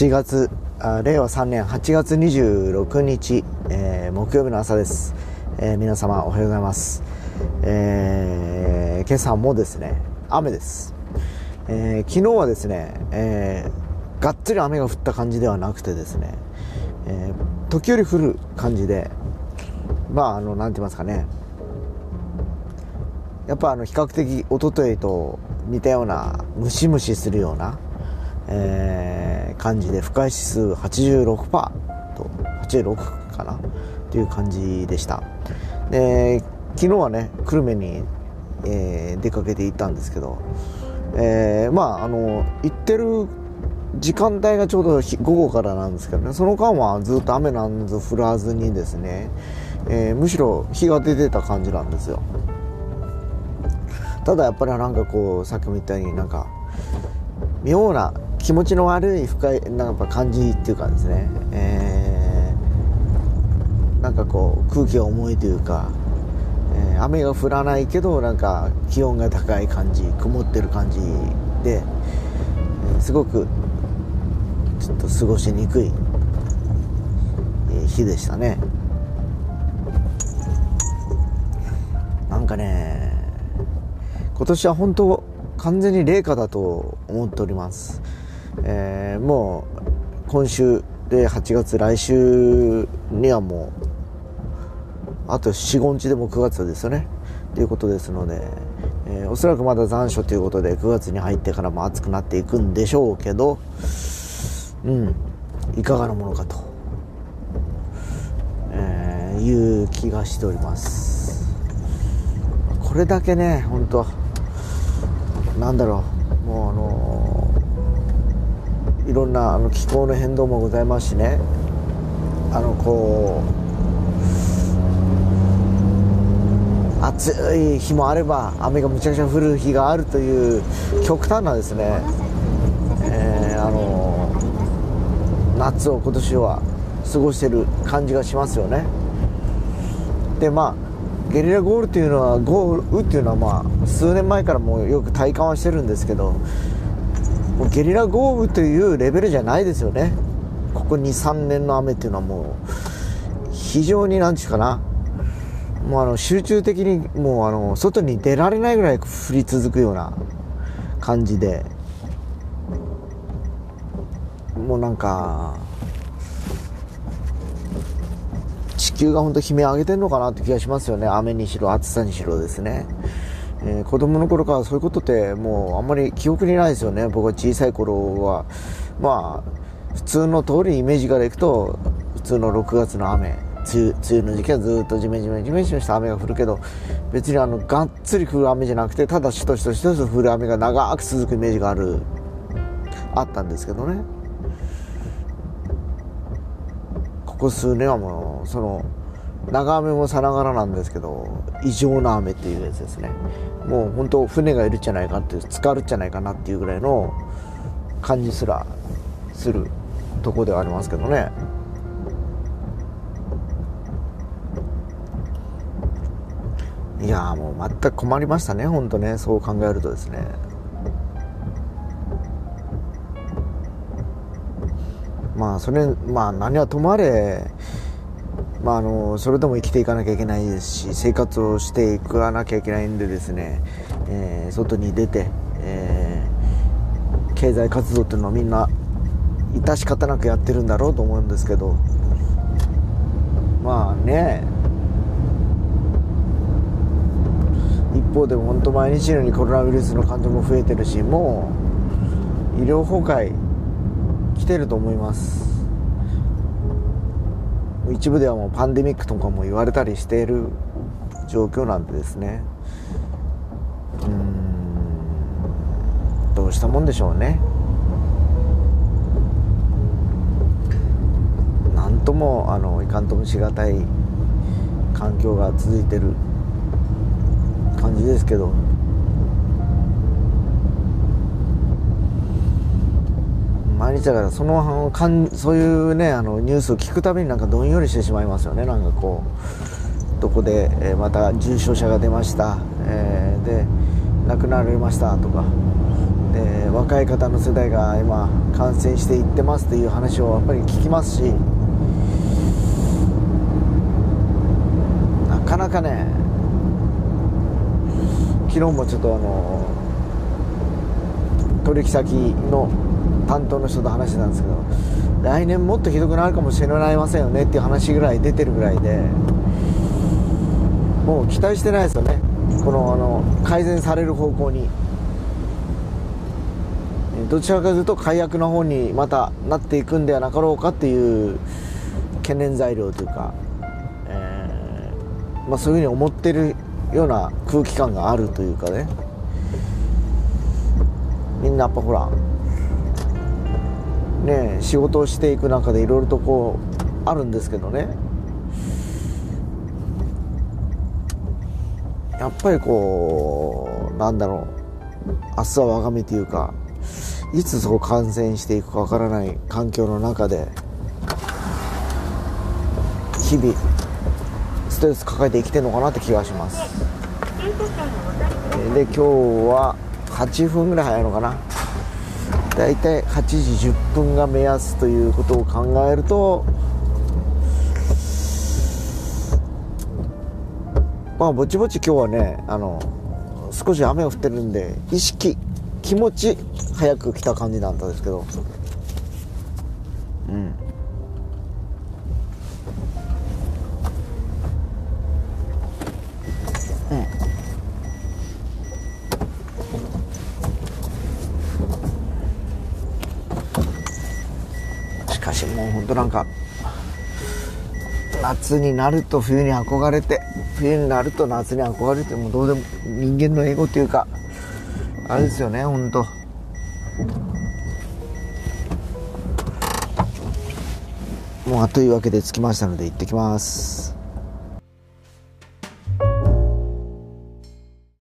8月あ令和3年8月26日、えー、木曜日の朝です、えー、皆様おはようございます、えー、今朝もですね雨です、え昨日はですね、えがっつり雨が降った感じではなくてですね、え時折降る感じでまああの何て言いますかね。やっぱあの比較的一昨日と似たようなムシムシするようなえー、感じで不快指数86%と86かな？という感じでした。で昨日はね久留米に、えー、出かけて行ったんですけど、えー、まああの行ってる時間帯がちょうど午後からなんですけどね。その間はずっと雨なんぞ降らずにですね、えー、むしろ日が出てた感じなんですよ。ただやっぱりなんかこうさっきも言ったようになんか妙な気持ちの悪い深いなんか感じっていうかですね、えー、なんかこう空気が重いというか、えー、雨が降らないけどなんか気温が高い感じ曇ってる感じで、えー、すごくちょっと過ごしにくい日でしたね。なんかね今年は本当完全に冷夏だと思っております。えー、もう今週で8月来週にはもうあと45日でも9月ですよね。ということですので、えー、おそらくまだ残暑ということで9月に入ってからも暑くなっていくんでしょうけどうんいかがなものかと、えー、いう気がしております。これだけね本当なんだろうもうあのーいろんなあの気候の変動もございますしね。あのこう暑い日もあれば雨がむちゃくちゃ降る日があるという極端なですね、えー、あの夏を今年は過ごしてる感じがしますよね。でまあゲリラ豪雨というのは豪雨っていうのはまあ数年前からもよく体感はしてるんですけどもうゲリラ豪雨というレベルじゃないですよね。ここ23年の雨っていうのはもう非常に何て言うかな。もうあの集中的にもうあの外に出られないぐらい降り続くような感じで。もうなんか地球が本当悲鳴上げてるのかなって気がしますよね。雨にしろ暑さにしろですね。えー、子供の頃からそういうことってもうあんまり記憶にないですよね。僕は小さい頃は。まあ普通の通りイメージからいくと普通の6月の雨。梅雨の時期はずっとジメジメジメジメした雨が降るけど別にあのがっつり降る雨じゃなくてただしとしとしと降る雨が長く続くイメージがあるあったんですけどね。ここ数年はもうその長雨もさながらなんですけど異常な雨っていうやつですね。もう本当船がいるんじゃないかって浸かるんじゃないかなっていうぐらいの感じすらするとこではありますけどね。いやもう全く困りましたね本当ね。そう考えるとですね。まあそれまあ何はともあれまあ、あのそれでも生きていかなきゃいけないですし生活をしていかなきゃいけないんでですね、えー、外に出て、えー、経済活動っていうのはみんな致し方なくやってるんだろうと思うんですけどまあね。一方でも本当毎日のようにコロナウイルスの患者も増えてるしもう医療崩壊来てると思います。一部ではもうパンデミックとかも言われたりしている状況なんでですね。うん。どうしたもんでしょうね。なんともあのいかんともしがたい環境が続いてる感じですけど。毎日だからそのかんそういうねあのニュースを聞くたびになんかどんよりしてしまいますよね。なんかこうどこで、えー、また重症者が出ました、えー、で亡くなられましたとか。で若い方の世代が今感染していってますという話をやっぱり聞きますし。なかなかね昨日もちょっとあの取引先の担当の人と話してたんですけど来年もっとひどくなるかもしれませんよねっていう話ぐらい出てるぐらいでもう期待してないですよね。このあの改善される方向に。どちらかというと解約の方にまたなっていくんではなかろうかっていう懸念材料というか、えー、まあ、そういうふうに思ってるような空気感があるというかね。みんなやっぱほらね仕事をしていく中でいろいろとこうあるんですけどね。やっぱりこうなんだろう。明日は我が身というかいつそう感染していくかわからない環境の中で日々ストレス抱えて生きてるのかなって気がします。で今日は8分ぐらい早いのかな大体8時10分が目安ということを考えるとまあぼちぼち今日はねあの少し雨が降ってるんで意識気持ち早く来た感じなんですけど。うん。しもうほんとなんか夏になると冬に憧れて冬になると夏に憧れてもうどうでも人間の英語っていうかあれですよね本当。もうあというわけで着きましたので行ってきます。